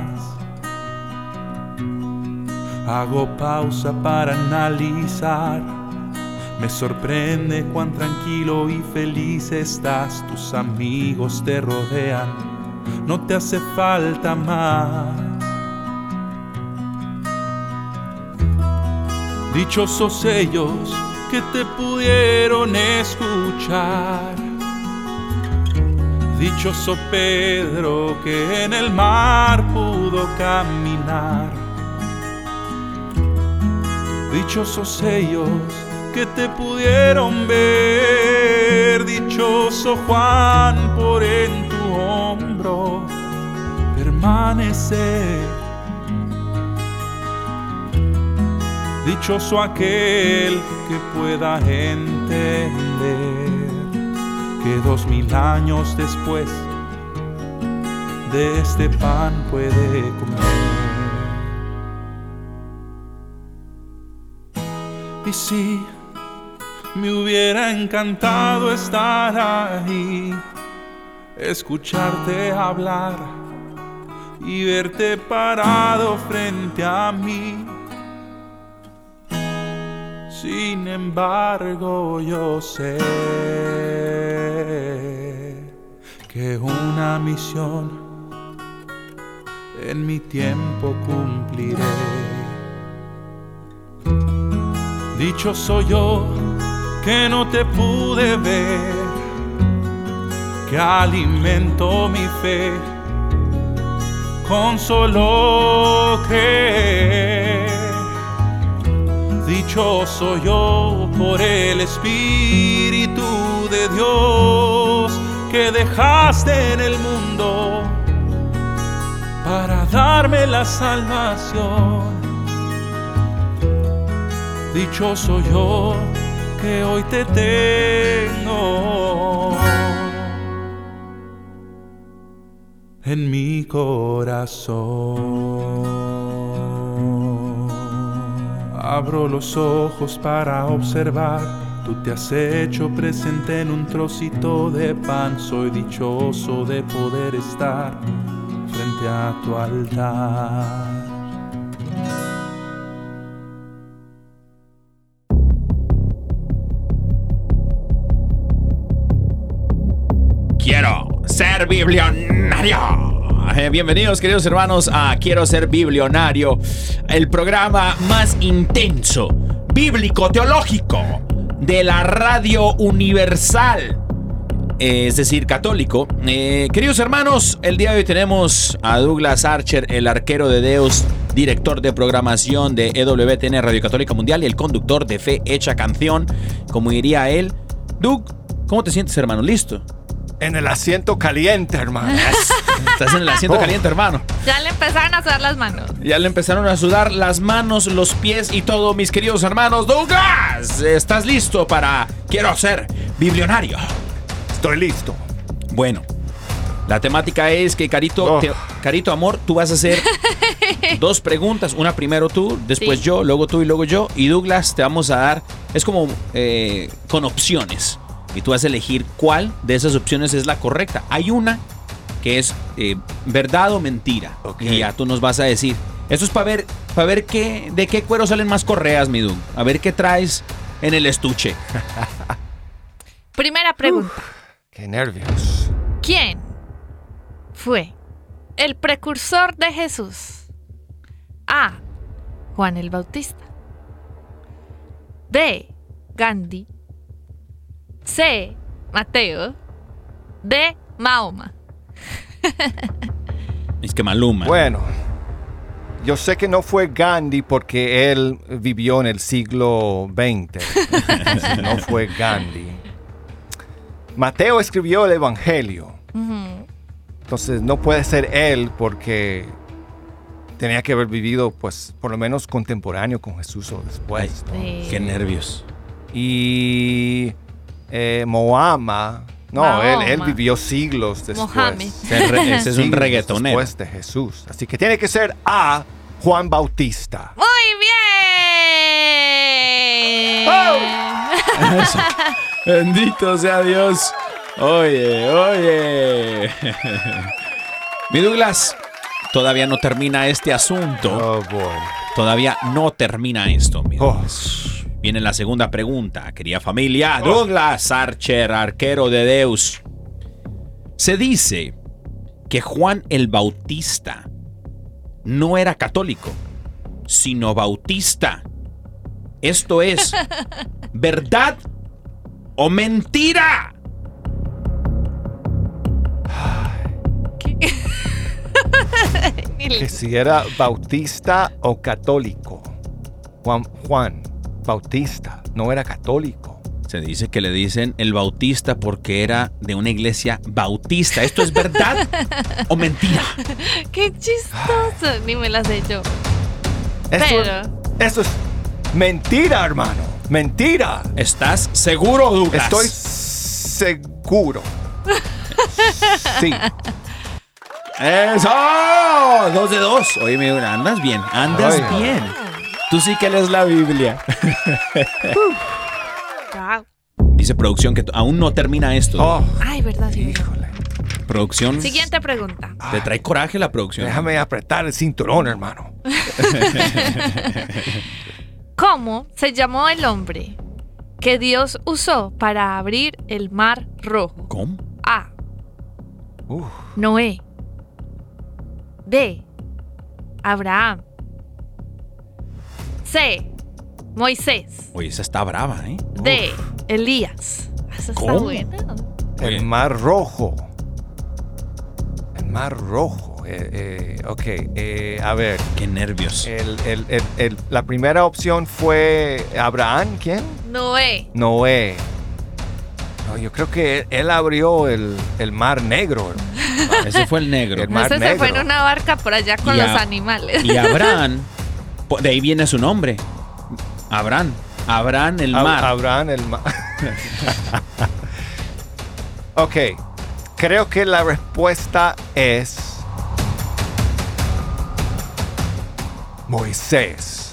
Hago pausa para analizar. Me sorprende cuán tranquilo y feliz estás. Tus amigos te rodean. No te hace falta más. Dichosos ellos que te pudieron escuchar. Dichoso Pedro que en el mar pudo caminar. Dichosos ellos que te pudieron ver. Dichoso Juan por en tu hombro permanecer. Dichoso aquel que pueda entender que dos mil años después de este pan puede comer. Y si me hubiera encantado estar ahí, escucharte hablar y verte parado frente a mí. Sin embargo, yo sé que una misión en mi tiempo cumpliré. Dicho soy yo que no te pude ver, que alimento mi fe con solo creer. Dichoso yo por el Espíritu de Dios que dejaste en el mundo para darme la salvación. Dichoso yo que hoy te tengo en mi corazón. Abro los ojos para observar, tú te has hecho presente en un trocito de pan, soy dichoso de poder estar frente a tu altar. Quiero ser biblionario. Eh, Bienvenidos queridos hermanos a Quiero ser biblionario, el programa más intenso, bíblico, teológico de la radio universal, es decir, católico. Eh, queridos hermanos, el día de hoy tenemos a Douglas Archer, el arquero de Deus, director de programación de EWTN Radio Católica Mundial y el conductor de Fe Hecha Canción, como diría él. Doug, ¿cómo te sientes hermano? ¿Listo? En el asiento caliente, hermano. Estás en el asiento Oh. caliente, hermano. Ya le empezaron a sudar las manos. Ya le empezaron a sudar las manos, los pies y todo, mis queridos hermanos. Douglas, ¿estás listo para Quiero ser biblionario? Estoy listo. Bueno, la temática es que, Carito, Oh. te- Carito Amor, tú vas a hacer dos preguntas. Una primero tú, después Sí. yo, luego tú y luego yo. Y Douglas, te vamos a dar, es como eh, con opciones. Y tú vas a elegir cuál de esas opciones es la correcta. Hay una que es eh, verdad o mentira. Y ya tú nos vas a decir. Esto es para ver, para ver qué, de qué cuero salen más correas, mi. A ver qué traes en el estuche. Primera pregunta. Qué nervios. ¿Quién fue el precursor de Jesús? A. Juan el Bautista. B. Gandhi. C. Mateo. D. Mahoma. Es que Maluma. Bueno, yo sé que no fue Gandhi porque él vivió en el siglo XX. No fue Gandhi. Mateo escribió el Evangelio. Entonces no puede ser él porque tenía que haber vivido, pues, por lo menos contemporáneo con Jesús o después. ¿no? Sí. Qué nervios. Y eh, Moama, no, él, vivió siglos después. Mohammed. Ese, re- ese es un reggaetonero. Después de Jesús. Así que tiene que ser A. Juan Bautista. Muy bien. Eso. Bendito sea Dios. Oye, oye. Mi Douglas, todavía no termina este asunto. Oh, boy. Todavía no termina esto, mi Oh. Viene la segunda pregunta, querida familia. Douglas Archer, arquero de Deus. Se dice que Juan el Bautista no era católico, sino bautista. Esto es verdad o mentira. Que si era bautista o católico. Juan, Juan Bautista no era católico. Se dice que le dicen el bautista porque era de una iglesia bautista. ¿Esto es verdad o mentira? Qué chistoso. Ni me las he hecho. Eso, Pero- eso es mentira, hermano. Mentira. ¿Estás seguro, Douglas? Estoy seguro. Sí. ¡Eso! Dos de dos. Oye, mi Douglas, andas bien, andas Ay. bien. Tú sí que lees la Biblia. Wow. Dice producción que aún no termina esto. Oh, Ay, verdad, sí, verdad. híjole. Producción. Siguiente pregunta. Te trae coraje la producción. Déjame apretar el cinturón, hermano. ¿Cómo se llamó el hombre que Dios usó para abrir el mar rojo? ¿Cómo? A. Uf. Noé. B. Abraham. C. Moisés. Oye, esa está brava, ¿eh? D. Elías. Esa está ¿Cómo? buena. El mar rojo. El mar rojo. Eh, eh, ok, eh, a ver. Qué nervios. El- el- el- el- la primera opción fue Abraham, ¿quién? Noé. Noé. No, yo creo que él, abrió el, el mar negro. Ese fue el negro. El mar Ese se fue en una barca por allá con Y a- los animales. Y Abraham, de ahí viene su nombre. Abraham. Abraham el Ab- mar. Abraham el mar. ok, creo que la respuesta es Moisés.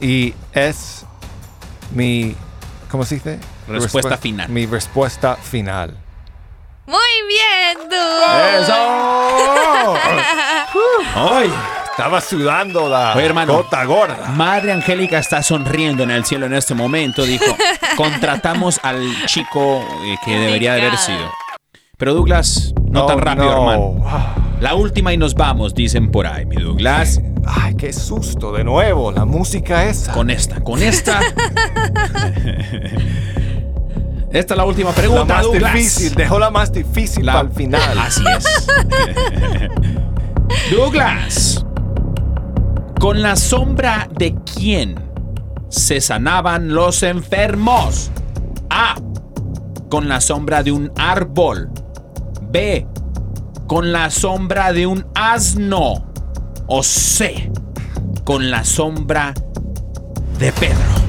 Y es mi, ¿cómo se dice? Respuesta Respu- final. Mi respuesta final. Muy bien, Du. ¡Eso! ¡Ay! Estaba sudando la Oye, hermano. gota gorda. Madre Angélica está sonriendo en el cielo en este momento. Dijo, contratamos al chico eh, que debería de haber sido. Pero Douglas, no tan rápido, no. hermano. La última y nos vamos, dicen por ahí, mi Douglas. Ay, qué susto de nuevo. La música esa. Con esta, con esta. Esta es la última la pregunta, más Douglas. difícil. Dejó la más difícil La- para el final. Así es. Douglas, ¿con la sombra de quién se sanaban los enfermos? A. Con la sombra de un árbol. B. Con la sombra de un asno. O C. Con la sombra de Pedro.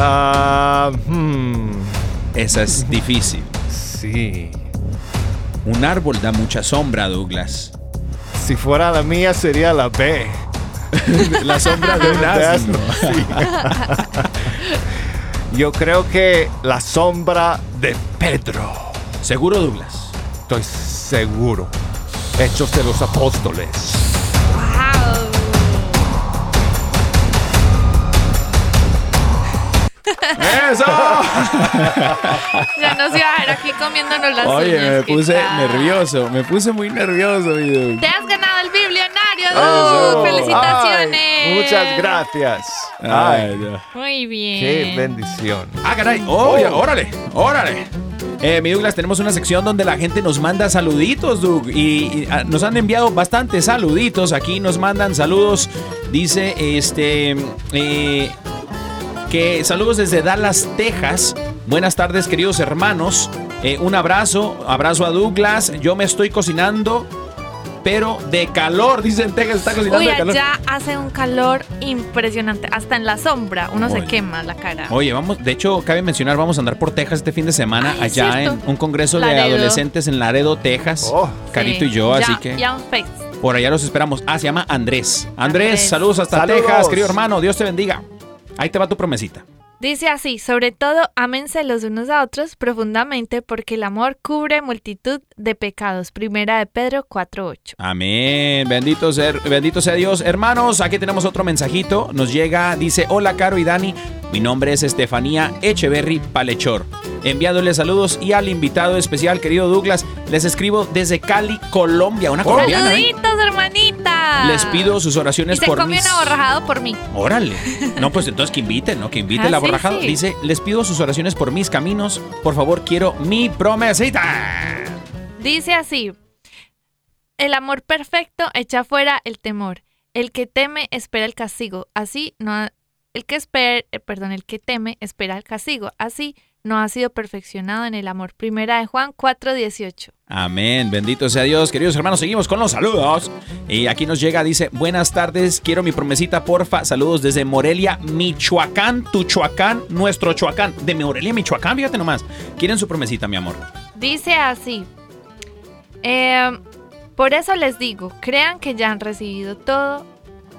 Ah, hmm, Esa es difícil. sí. Un árbol da mucha sombra, Douglas. Si fuera la mía sería la B. La sombra de un asno. asno, sí. Yo creo que la sombra de Pedro. ¿Seguro, Douglas? Estoy seguro. Hechos de los apóstoles. ¡Eso! Ya nos iba a ver aquí comiéndonos las Oye, uñas, me ¿qué puse tal? nervioso. Me puse muy nervioso, mi Doug. Te has ganado el biblionario, Eso. Doug. ¡Felicitaciones! Ay, muchas gracias. Ay, Ay, no. Muy bien. qué bendición. Ah, caray. Oye, órale, órale. Eh, mi Douglas, tenemos una sección donde la gente nos manda saluditos, Doug. Y, y, ah, nos han enviado bastantes saluditos. Aquí nos mandan saludos. Dice, este, eh, que saludos desde Dallas, Texas. Buenas tardes, queridos hermanos. Eh, un abrazo, abrazo a Douglas. Yo me estoy cocinando, pero de calor. Dice en Texas, está cocinando Uy, de calor. allá hace un calor impresionante. Hasta en la sombra uno Oye. se quema la cara. Oye, vamos, de hecho, cabe mencionar, vamos a andar por Texas este fin de semana, Ay, allá en un congreso de adolescentes en Laredo, Texas. Oh. Carito Sí. y yo, así Ya- que Face. por allá los esperamos. Ah, se llama Andrés. Andrés, Andrés. saludos hasta Saludos. Texas, querido hermano. Dios te bendiga. Ahí te va tu promesita. Dice así, sobre todo, ámense los unos a otros profundamente porque el amor cubre multitud de pecados. Primera de Pedro 4.8. Amén. Bendito sea, bendito sea Dios. Hermanos, aquí tenemos otro mensajito. Nos llega, dice, hola Caro y Dani. Mi nombre es Estefanía Echeverry Palechor. Enviándole saludos y al invitado especial, querido Douglas, les escribo desde Cali, Colombia. Una colombiana, ¿eh? ¡Saluditos, hermanita! Les pido sus Y oraciones se por comió mis... un aborrajado por mí. Órale. No, pues entonces que inviten, ¿no? Que invite Ah, el sí, aborrajado. sí. Dice, les pido sus oraciones por mis caminos. Por favor, quiero mi promesita. Dice así, el amor perfecto echa fuera el temor. El que teme espera el castigo. Así no ha- el que espera, eh, perdón, el que teme espera el castigo. Así no ha sido perfeccionado en el amor. Primera de Juan 4:18. Amén, bendito sea Dios. Queridos hermanos, seguimos con los saludos. Y aquí nos llega, dice, buenas tardes, quiero mi promesita, porfa. Saludos desde Morelia, Michoacán, Tuchoacán, nuestro Choacán. De Morelia, Michoacán, fíjate nomás. Quieren su promesita, mi amor. Dice así. eh, por eso les digo, crean que ya han recibido todo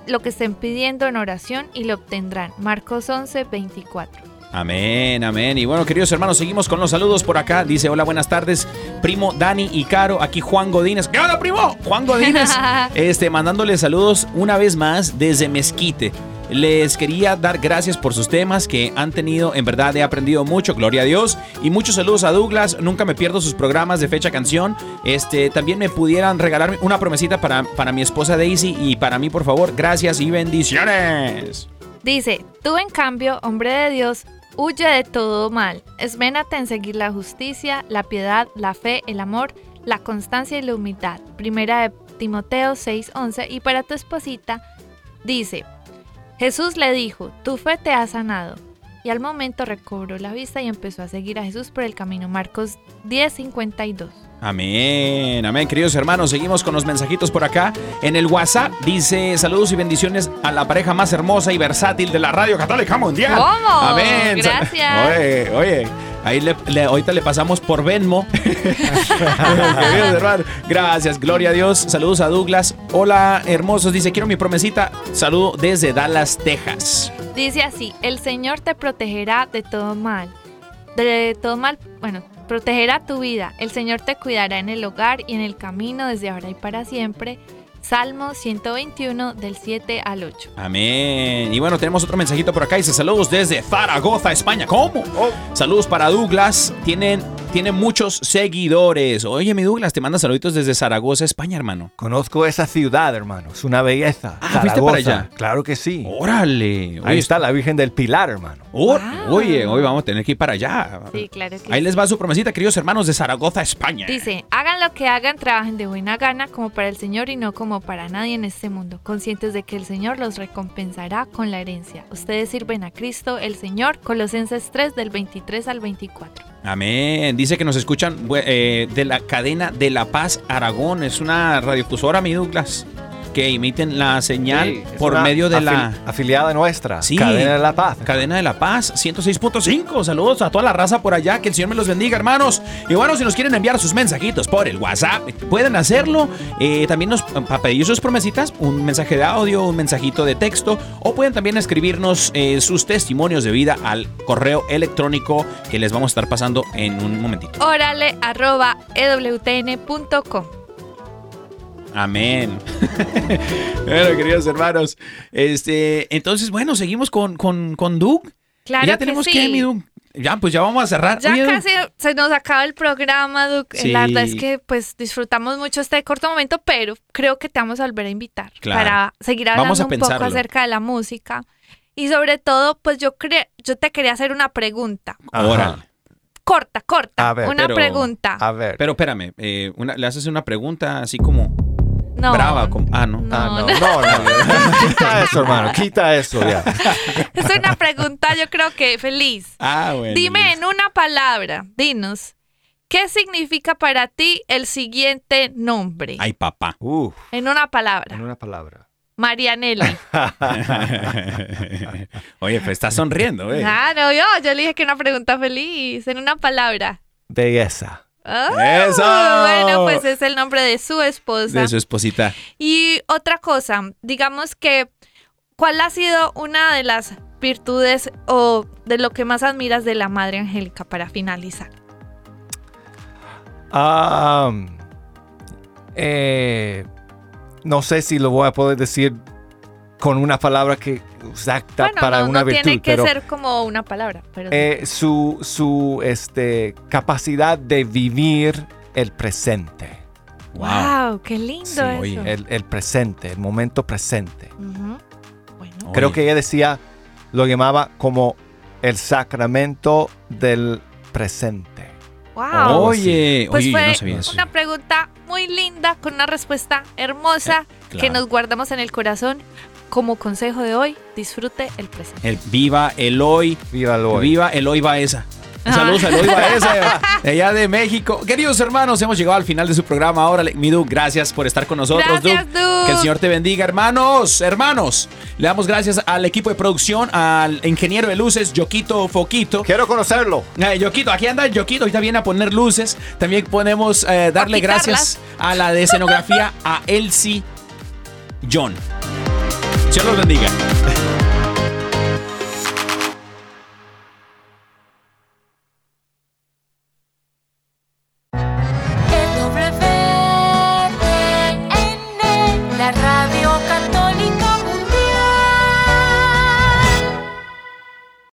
lo que estén pidiendo en oración y lo obtendrán. Marcos 11, 24. Amén, amén. Y bueno, queridos hermanos, seguimos con los saludos por acá. Dice, hola, buenas tardes, primo Dani y Caro. Aquí Juan Godínez. ¿Qué onda, primo? Juan Godínez. este, mandándole saludos una vez más desde Mezquite. Les quería dar gracias por sus temas que han tenido. En verdad he aprendido mucho, gloria a Dios. Y muchos saludos a Douglas. Nunca me pierdo sus programas de fecha canción. Este, también me pudieran regalar una promesita para, para mi esposa Daisy y para mí, por favor. Gracias y bendiciones. Dice, tú en cambio, hombre de Dios, huye de todo mal. Esménate en seguir la justicia, la piedad, la fe, el amor, la constancia y la humildad. Primera de Timoteo 6:11. Y para tu esposita, dice, Jesús le dijo, tu fe te ha sanado. Y al momento recobró la vista y empezó a seguir a Jesús por el camino. Marcos 10:52. Amén, amén, queridos hermanos. Seguimos con los mensajitos por acá. En el WhatsApp dice saludos y bendiciones a la pareja más hermosa y versátil de la radio católica mundial. ¿Cómo? Amén. Gracias. Oye, oye. Ahí le, le- ahorita le pasamos por Venmo. Gracias, gloria a Dios. Saludos a Douglas. Hola, hermosos. Dice, quiero mi promesita. Saludo desde Dallas, Texas. Dice así, el Señor te protegerá de todo mal. De todo mal, bueno, protegerá tu vida. El Señor te cuidará en el hogar y en el camino desde ahora y para siempre. Salmo 121 del 7 al 8. Amén. Y bueno, tenemos otro mensajito por acá. Dice saludos desde Zaragoza, España. ¿Cómo? Saludos para Douglas. Tienen, tiene muchos seguidores. Oye, mi Douglas, te manda saluditos desde Zaragoza, España, hermano. Conozco esa ciudad, hermano. Es una belleza. Ah, ¿fuiste para allá? Claro que sí. Órale. Ahí está la Virgen del Pilar, hermano. Oh, Wow. Oye, hoy vamos a tener que ir para allá. Sí, claro que Ahí sí. les va su promesita, queridos hermanos de Zaragoza, España. Dice, hagan lo que hagan, trabajen de buena gana como para el Señor y no como para nadie en este mundo, conscientes de que el Señor los recompensará con la herencia. Ustedes sirven a Cristo, el Señor, Colosenses 3 del 23 al 24. Amén. Dice que nos escuchan eh, de la cadena de La Paz, Aragón. Es una radiofusora, mi Douglas, que imiten la señal Sí, por medio de la... afil- Afiliada nuestra. Sí. Cadena de la Paz. Cadena de la Paz, 106.5. Saludos a toda la raza por allá. Que el Señor me los bendiga, hermanos. Y bueno, si nos quieren enviar sus mensajitos por el WhatsApp, pueden hacerlo. Eh, también nos para pedir sus promesitas, un mensaje de audio, un mensajito de texto. O pueden también escribirnos eh, sus testimonios de vida al correo electrónico que les vamos a estar pasando en un momentito. Órale arroba ewtn.com. Amén. bueno, queridos hermanos. Este, entonces, bueno, seguimos con, con, con Doug. Claro ya que tenemos sí. que, mi Doug. Ya, pues ya vamos a cerrar. Ya Oye, Doug, casi se nos acaba el programa, Duke. Sí. La verdad es que pues disfrutamos mucho este corto momento, pero creo que te vamos a volver a invitar Claro. para seguir hablando Vamos a un poco acerca de la música. Y sobre todo, pues yo cre yo te quería hacer una pregunta. Órale. Corta, corta. A ver, una pero- pregunta. A ver. Pero espérame, eh, una- le haces una pregunta así como no, brava. como- ah, no. Ah, no, no, no, no. Quita eso, hermano. Quita eso ya. Es una pregunta, yo creo que feliz. Ah, bueno. Dime en una palabra, dinos, ¿qué significa para ti el siguiente nombre? Ay, papá. Uf, En una palabra. en una palabra. Marianelli. Oye, pues estás sonriendo, eh. Claro, yo, yo le dije que una pregunta feliz, en una palabra. Belleza. ¡Eso! Bueno, pues es el nombre de su esposa. De su esposita. Y otra cosa, digamos que, ¿cuál ha sido una de las virtudes o de lo que más admiras de la Madre Angélica para finalizar? Ah, eh, no sé si lo voy a poder decir con una palabra que exacta bueno, para no, una no virtud, tiene que pero ser como una palabra, pero eh, su, su este, capacidad de vivir el presente. wow. qué lindo Sí, eso. El, el presente, el momento presente. Bueno, Creo Oye. que ella decía, lo llamaba como el sacramento del presente. wow. Oye, Pues oye, yo fue no sabía eso. una pregunta muy linda con una respuesta hermosa que claro. nos guardamos en el corazón. Como consejo de hoy, disfrute el presente. El viva el hoy. Viva el hoy. Viva el hoy Baeza. Saludos, saludos a ese, de allá de México. Queridos hermanos, hemos llegado al final de su programa. Ahora, mi Duke, gracias por estar con nosotros, Gracias, Duke. Duke. Que el Señor te bendiga, hermanos, hermanos. Le damos gracias al equipo de producción, al ingeniero de luces, Yoquito Foquito. Quiero conocerlo. Eh, Yoquito, aquí anda Yoquito, ahorita viene a poner luces. También podemos eh, darle gracias a la de escenografía, a Elsie John. Los bendiga.